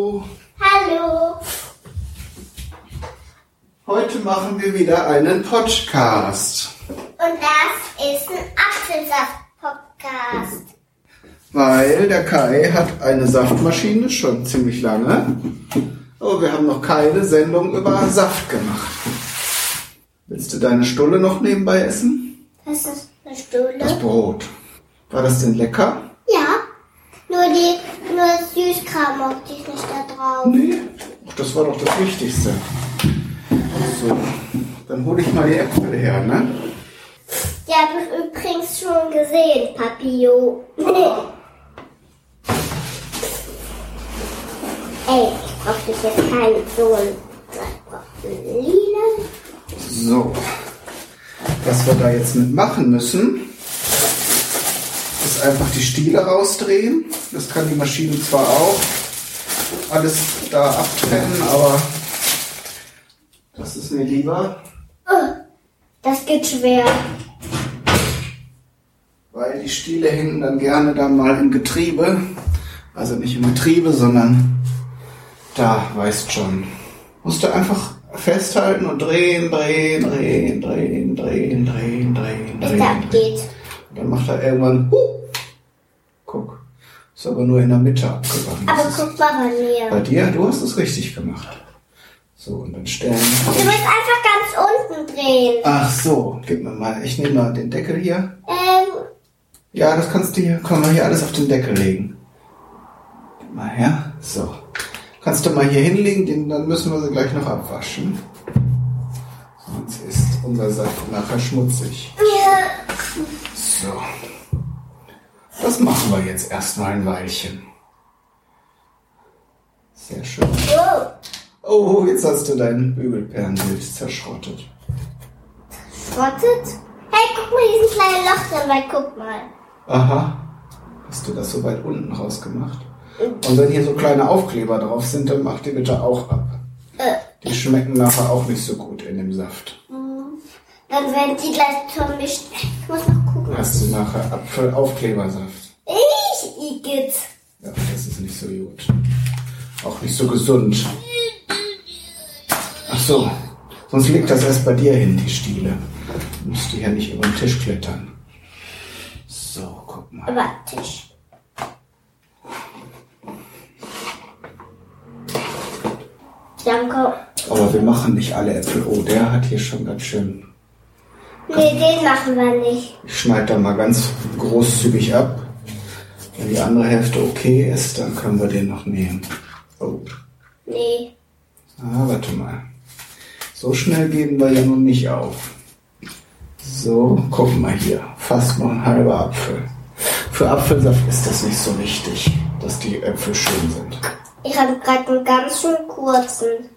Hallo. Hallo. Heute machen wir wieder einen Podcast, Und das ist ein Apfelsaft-Podcast. weil der Kai hat eine Saftmaschine schon ziemlich lange, aber wir haben noch keine Sendung über Saft gemacht. Willst du deine Stulle noch nebenbei essen? Das ist eine Das Stulle. Brot. War das denn lecker? Ja. Nur die, das Süßkram mochte ich nicht da drauf. Nee. Das war doch das Wichtigste. So, dann hole ich mal die Äpfel her, ne? Die habe ich übrigens schon gesehen, Papio. Ey, ich brauche dich jetzt keinen Sohn. Ich brauche Lila. So, was wir da jetzt mitmachen müssen, ist einfach die Stiele rausdrehen. Das kann die Maschine zwar auch alles da abtrennen, aber das ist mir lieber, Oh, das geht schwer. weil die Stiele hängen dann gerne dann mal im Getriebe. Also nicht im Getriebe, sondern da, weißt schon. Musst du einfach festhalten und drehen, drehen, drehen, drehen, drehen, drehen, drehen, Bis drehen. der abgeht. Und dann macht er irgendwann, huh, ist aber nur in der Mitte abgegangen. Aber Das guck mal bei mir. bei dir, du hast es richtig gemacht. So, und dann stellen. Du musst einfach ganz unten drehen. Ach so, gib mir mal, ich nehme mal den Deckel hier. Ähm, Ja, das kannst du hier, können wir hier alles auf den Deckel legen. Gib mal her, so. Kannst du mal hier hinlegen, den, dann müssen wir sie gleich noch abwaschen. Sonst ist unser Saft nachher schmutzig. ja. So. Das machen wir jetzt erstmal ein Weilchen. Sehr schön. Oh, jetzt hast du dein Bügelperlenbild zerschrottet. schrottet. Hey, guck mal, hier ist ein kleines Loch weil guck mal. Aha. Hast du das so weit unten rausgemacht? Und wenn hier so kleine Aufkleber drauf sind, dann mach die bitte auch ab. Äh, Die schmecken nachher auch nicht so gut in dem Saft. dann werden die gleich vermischt. Ich muss noch. Hast du nachher Apfelaufklebersaft. Ich, Igitt. Ja, das ist nicht so gut. Auch nicht so gesund. Ach so, sonst liegt das erst bei dir hin, die Stiele. Du musst die ja nicht über den Tisch klettern. So, guck mal. Aber Tisch. Danke. Aber wir machen nicht alle Äpfel. Oh, der hat hier schon ganz schön. Nee, den machen wir nicht. Ich schneide da mal ganz großzügig ab. Wenn die andere Hälfte okay ist, dann können wir den noch nehmen. Oh, Nee. ah, warte mal. So schnell geben wir ja nun nicht auf. So, guck mal hier. Fast noch ein halber Apfel. Für Apfelsaft ist das nicht so wichtig, dass die Äpfel schön sind. Ich habe gerade einen ganz schön kurzen.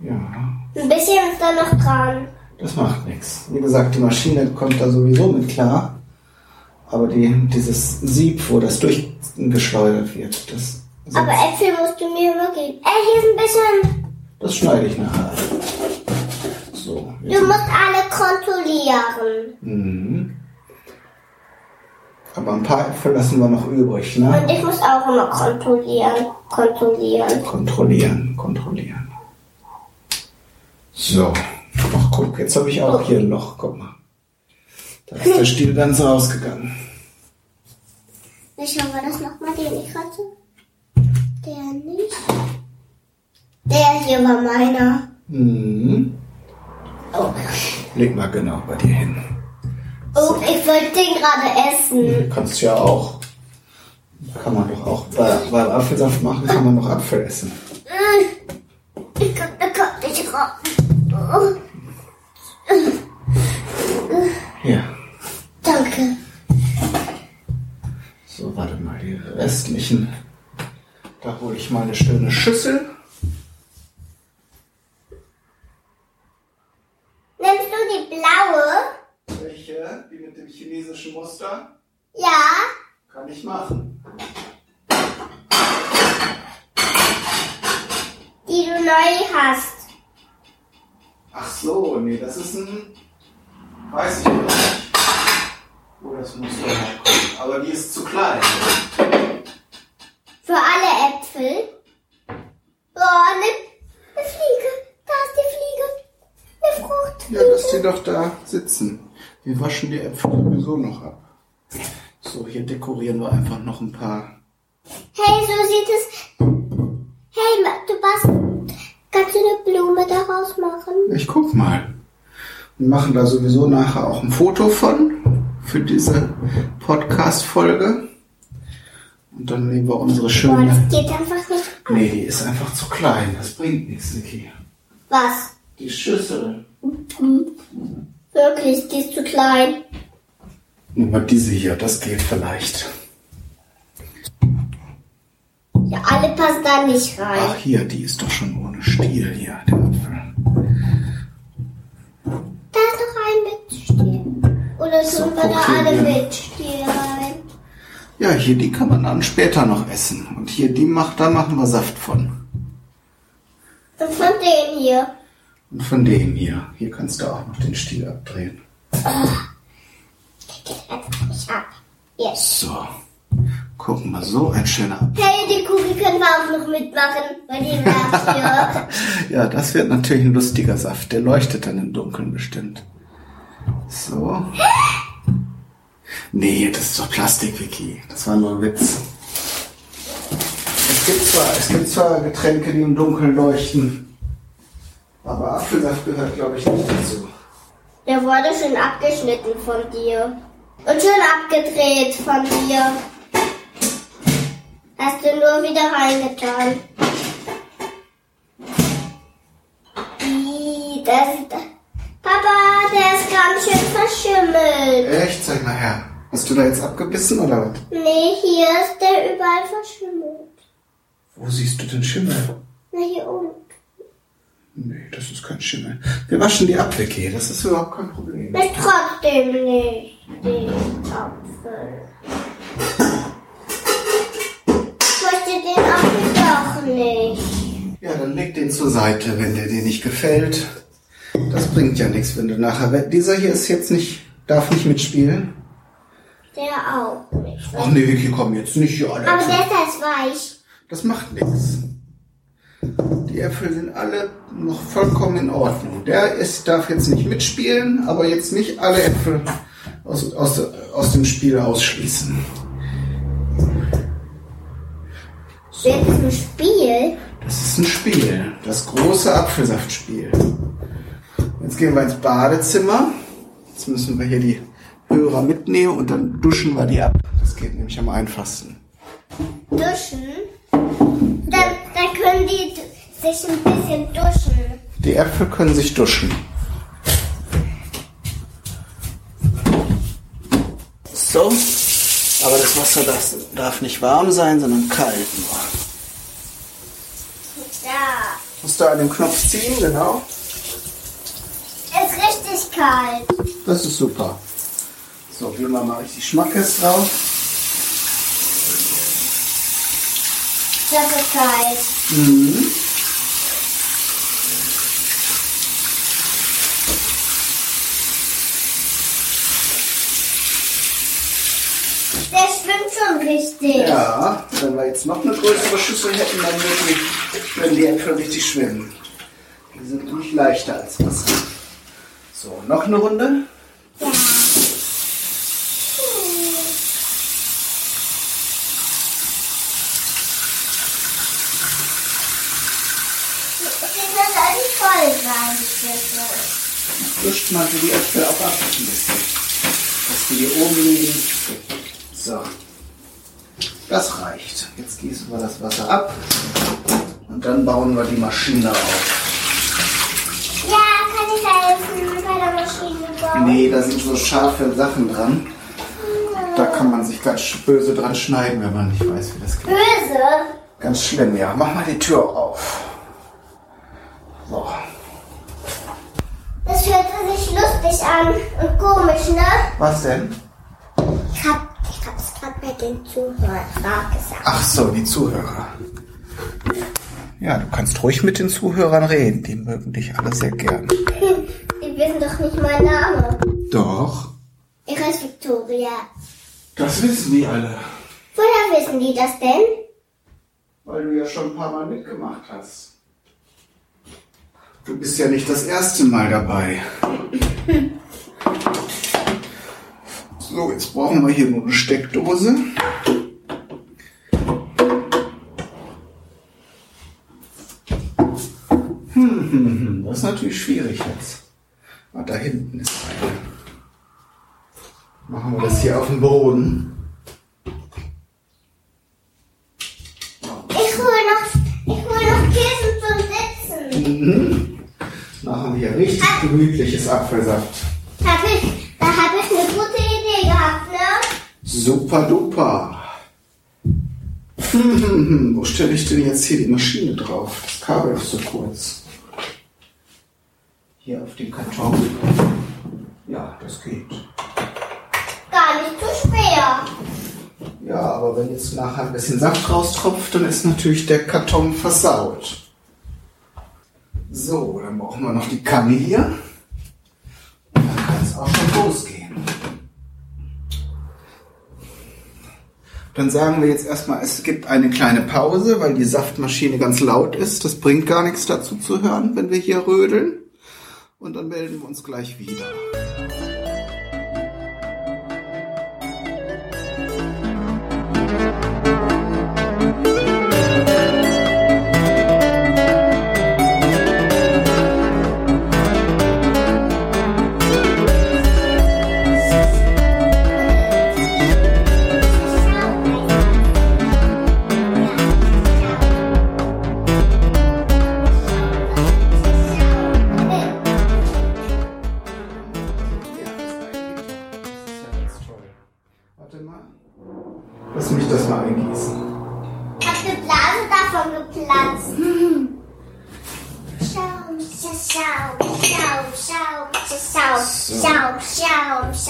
Ja, Ein bisschen ist da noch dran. Das macht nichts. Wie gesagt, die Maschine kommt da sowieso mit klar. Aber die, dieses Sieb, wo das durchgeschleudert wird, das, Aber Äpfel musst du mir übergeben. Ey, hier ist ein bisschen. das schneide ich nachher. So, Du musst alle kontrollieren. mhm. Aber ein paar Äpfel lassen wir noch übrig, ne? Und ich muss auch immer kontrollieren. Kontrollieren. Kontrollieren, kontrollieren. So, guck, jetzt habe ich auch hier ein Loch, guck mal. Da ist der Stiel ganz rausgegangen. Ich schauen wir das nochmal, den ich hatte. Der nicht. Der hier war meiner. Mhm. Oh. Leg mal genau bei dir hin. Oh, ich wollte den gerade essen. Kannst ja auch. Kann man doch auch. Bei, beim Apfelsaft machen kann man noch Apfel essen. Die restlichen. Da hole ich mal eine schöne Schüssel. Nimmst du die blaue? Welche? Die mit dem chinesischen Muster? Ja. Kann ich machen. Die du neu hast. Ach so, nee, das ist ein. Weiß ich nicht, wo das Muster herkommt. Aber die ist zu klein für alle Äpfel. Oh, eine, eine Fliege. Da ist die Fliege. Eine Frucht. Ja, lass sie doch da sitzen. Wir waschen die Äpfel sowieso noch ab. So, hier dekorieren wir einfach noch ein paar. Hey, so sieht es. Hey, du passt. Kannst du eine Blume daraus machen? Ich guck mal. Wir machen da sowieso nachher auch ein Foto von für diese Podcast-Folge. Und dann nehmen wir unsere Boah, schöne. das geht einfach nicht. Nee, die ist einfach zu klein. Das bringt nichts, Niki. Was? Die Schüssel. Wirklich, die ist zu klein. Nimm mal diese hier, das geht vielleicht. Ja, alle passen da nicht rein. Ach, hier, die ist doch schon ohne Stiel hier, der Apfel. Da ist noch ein mit Stiel. Oder So, tun wir da alle mit Stiel? Ja, hier, die kann man dann später noch essen. Und hier, die macht, da machen wir Saft von. Und von denen hier. Und von dem hier. Hier kannst du auch noch den Stiel abdrehen. Der geht einfach nicht ab. Yes. So. Guck mal, so ein schöner. Hey, die Kugel können wir auch noch mitmachen. Dem Werk hier. Ja, das wird natürlich ein lustiger Saft. Der leuchtet dann im Dunkeln bestimmt. So. Nee, das ist doch Plastik, Vicky. Das war nur ein Witz. Es gibt zwar, es gibt zwar Getränke, die im Dunkeln leuchten. Aber Apfelsaft gehört, glaube ich, nicht dazu. Der wurde schon abgeschnitten von dir. Und schon abgedreht von dir. Hast du nur wieder reingetan. Der ist ganz schön verschimmelt. Echt? Zeig mal her. Hast du da jetzt abgebissen oder was? Nee, hier ist der überall verschimmelt. Wo siehst du den Schimmel? Na, hier unten. Nee, das ist kein Schimmel. Wir waschen die ab, Vicky. Das ist überhaupt kein Problem. Ich trotzdem nicht den Apfel. Ich möchte den Apfel doch nicht. Ja, dann leg den zur Seite, wenn der dir nicht gefällt. Das bringt ja nichts, wenn du nachher. Dieser hier ist jetzt nicht, darf nicht mitspielen. Der auch nicht. Ach nee, Vicky, komm jetzt nicht hier alle Aber Äpfel. der ist halt weich. Das macht nichts. Die Äpfel sind alle noch vollkommen in Ordnung. Der ist, darf jetzt nicht mitspielen, aber jetzt nicht alle Äpfel aus, aus, aus dem Spiel ausschließen. Wird es ein Spiel? Das ist ein Spiel. Das große Apfelsaftspiel. Jetzt gehen wir ins Badezimmer. Jetzt müssen wir hier die Hörer mitnehmen und dann duschen wir die ab. Das geht nämlich am einfachsten. Duschen? Dann, dann können die sich ein bisschen duschen. Die Äpfel können sich duschen. So. Aber das Wasser das darf nicht warm sein, sondern kalt nur. Ja. Musst du an dem Knopf ziehen, genau. Kalt. Das ist super. So, geben wir mal richtig Schmackes drauf. Das ist kalt. Mhm. Der schwimmt schon richtig. Ja, wenn wir jetzt noch eine größere Schüssel hätten, dann würden die, würden die Äpfel richtig schwimmen. Die sind nämlich leichter als Wasser. So, noch eine Runde. Ja. Duscht mal so die Äpfel auch ab ein bisschen. Dass die hier oben liegen. So. Das reicht. Jetzt gießen wir das Wasser ab. Und dann bauen wir die Maschine auf. Ja, kann ich helfen bei der Maschine bauen? Nee, da sind so scharfe Sachen dran. Da kann man sich ganz böse dran schneiden, wenn man nicht weiß, wie das geht. Böse? Ganz schlimm, ja. Mach mal die Tür auf. So. Das hört sich lustig an und komisch, ne? Was denn? Ich hab, ich hab's gerade bei den Zuhörern gesagt. Ach so, die Zuhörer. Ja, du kannst ruhig mit den Zuhörern reden. Die mögen dich alle sehr gern. Nicht meinen Namen. Doch. Ich heiße Victoria. Das wissen die alle. Woher wissen die das denn? Weil du ja schon ein paar Mal mitgemacht hast. Du bist ja nicht das erste Mal dabei. So, jetzt brauchen wir hier nur eine Steckdose. Hm, hm, hm, das ist natürlich schwierig jetzt. Ah, da hinten ist eine. Machen wir das hier auf dem Boden. Ich hole noch, ich hol noch Kissen zum Sitzen. Mhm. Machen wir hier richtig gemütliches Apfelsaft. Hab ich, da habe ich eine gute Idee gehabt, ne? Super duper. Hm, Wo stelle ich denn jetzt hier die Maschine drauf? Das Kabel ist so kurz. Hier auf den Karton. Ja, das geht. Gar nicht zu schwer. Ja, aber wenn jetzt nachher ein bisschen Saft raustropft, dann ist natürlich der Karton versaut. So, dann brauchen wir noch die Kanne hier. Und dann kann es auch schon losgehen. Dann sagen wir jetzt erstmal, es gibt eine kleine Pause, weil die Saftmaschine ganz laut ist. Das bringt gar nichts dazu zu hören, wenn wir hier rödeln. Und dann melden wir uns gleich wieder.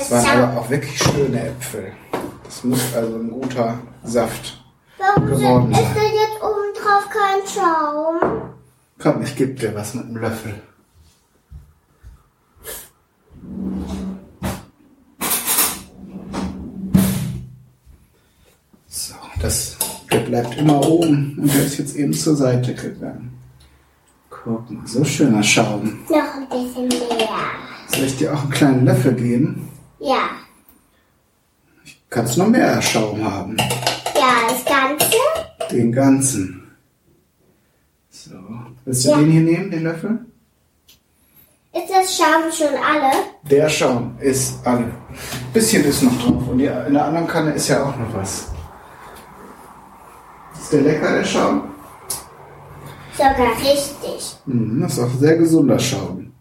Das waren aber auch wirklich schöne Äpfel. Das muss also ein guter Saft. Warum geworden ist sein. denn jetzt oben drauf kein Schaum? Komm, ich gebe dir was mit dem Löffel. So, das, der bleibt immer oben und der ist jetzt eben zur Seite gegangen. Guck mal, so schöner Schaum. Noch ein bisschen mehr. Soll ich dir auch einen kleinen Löffel geben? Ja. Kannst noch mehr Schaum haben. Ja, das Ganze? Den ganzen. So. Willst du Ja. den hier nehmen, den Löffel? Ist das Schaum schon alle? Der Schaum ist alle. Bisschen ist noch drauf. Und in der anderen Kanne ist ja auch noch was. Ist der lecker, der Schaum? Sogar richtig. Mhm, das ist auch sehr gesunder Schaum.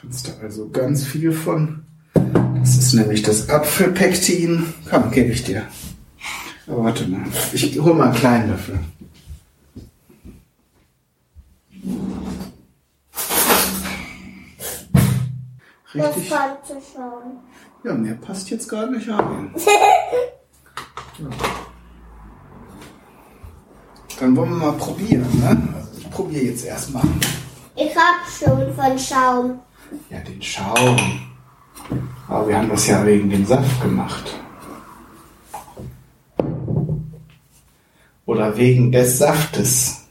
Kannst du also ganz viel von. Das ist nämlich das Apfelpektin. Komm, gebe ich dir. Aber warte mal. Ich hol mal einen kleinen Löffel. Das Richtig. schauen. Ja, mehr passt jetzt gar nicht rein. Ja. Dann wollen wir mal probieren, ne? Also ich probiere jetzt erstmal. Ich hab schon von Schaum. Ja, den Schaum. Aber wir haben das ja wegen dem Saft gemacht. Oder wegen des Saftes.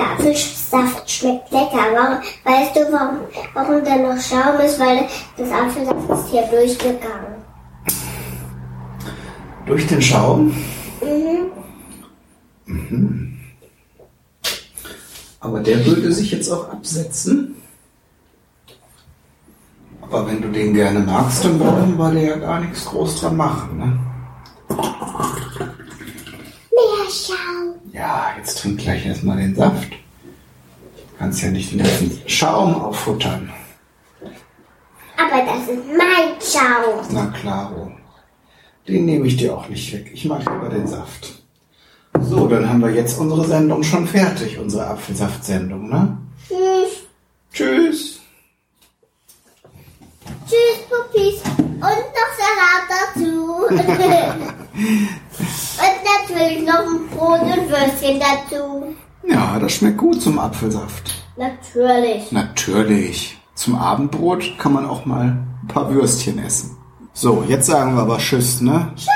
Der Apfelsaft schmeckt lecker. Warum, weißt du, warum, warum da noch Schaum ist? Weil das Apfelsaft ist hier durchgegangen. Durch den Schaum. Mhm. Aber der würde sich jetzt auch absetzen. Aber wenn du den gerne magst, dann brauchen wir da ja gar nichts groß dran machen. Ne? Schaum. Ja, jetzt trink gleich erstmal den Saft. Du kannst ja nicht den ganzen Schaum auffuttern. Aber das ist mein Schaum. Na klaro. Den nehme ich dir auch nicht weg. Ich mag lieber den Saft. So, dann haben wir jetzt unsere Sendung schon fertig, unsere Apfelsaft-Sendung, ne? Tschüss. Tschüss. Tschüss, Puppies. Und noch Salat dazu. Und natürlich noch ein Brot und Würstchen dazu. Ja, das schmeckt gut zum Apfelsaft. Natürlich. Natürlich. Zum Abendbrot kann man auch mal ein paar Würstchen essen. So, jetzt sagen wir aber Tschüss, ne? Tschüss.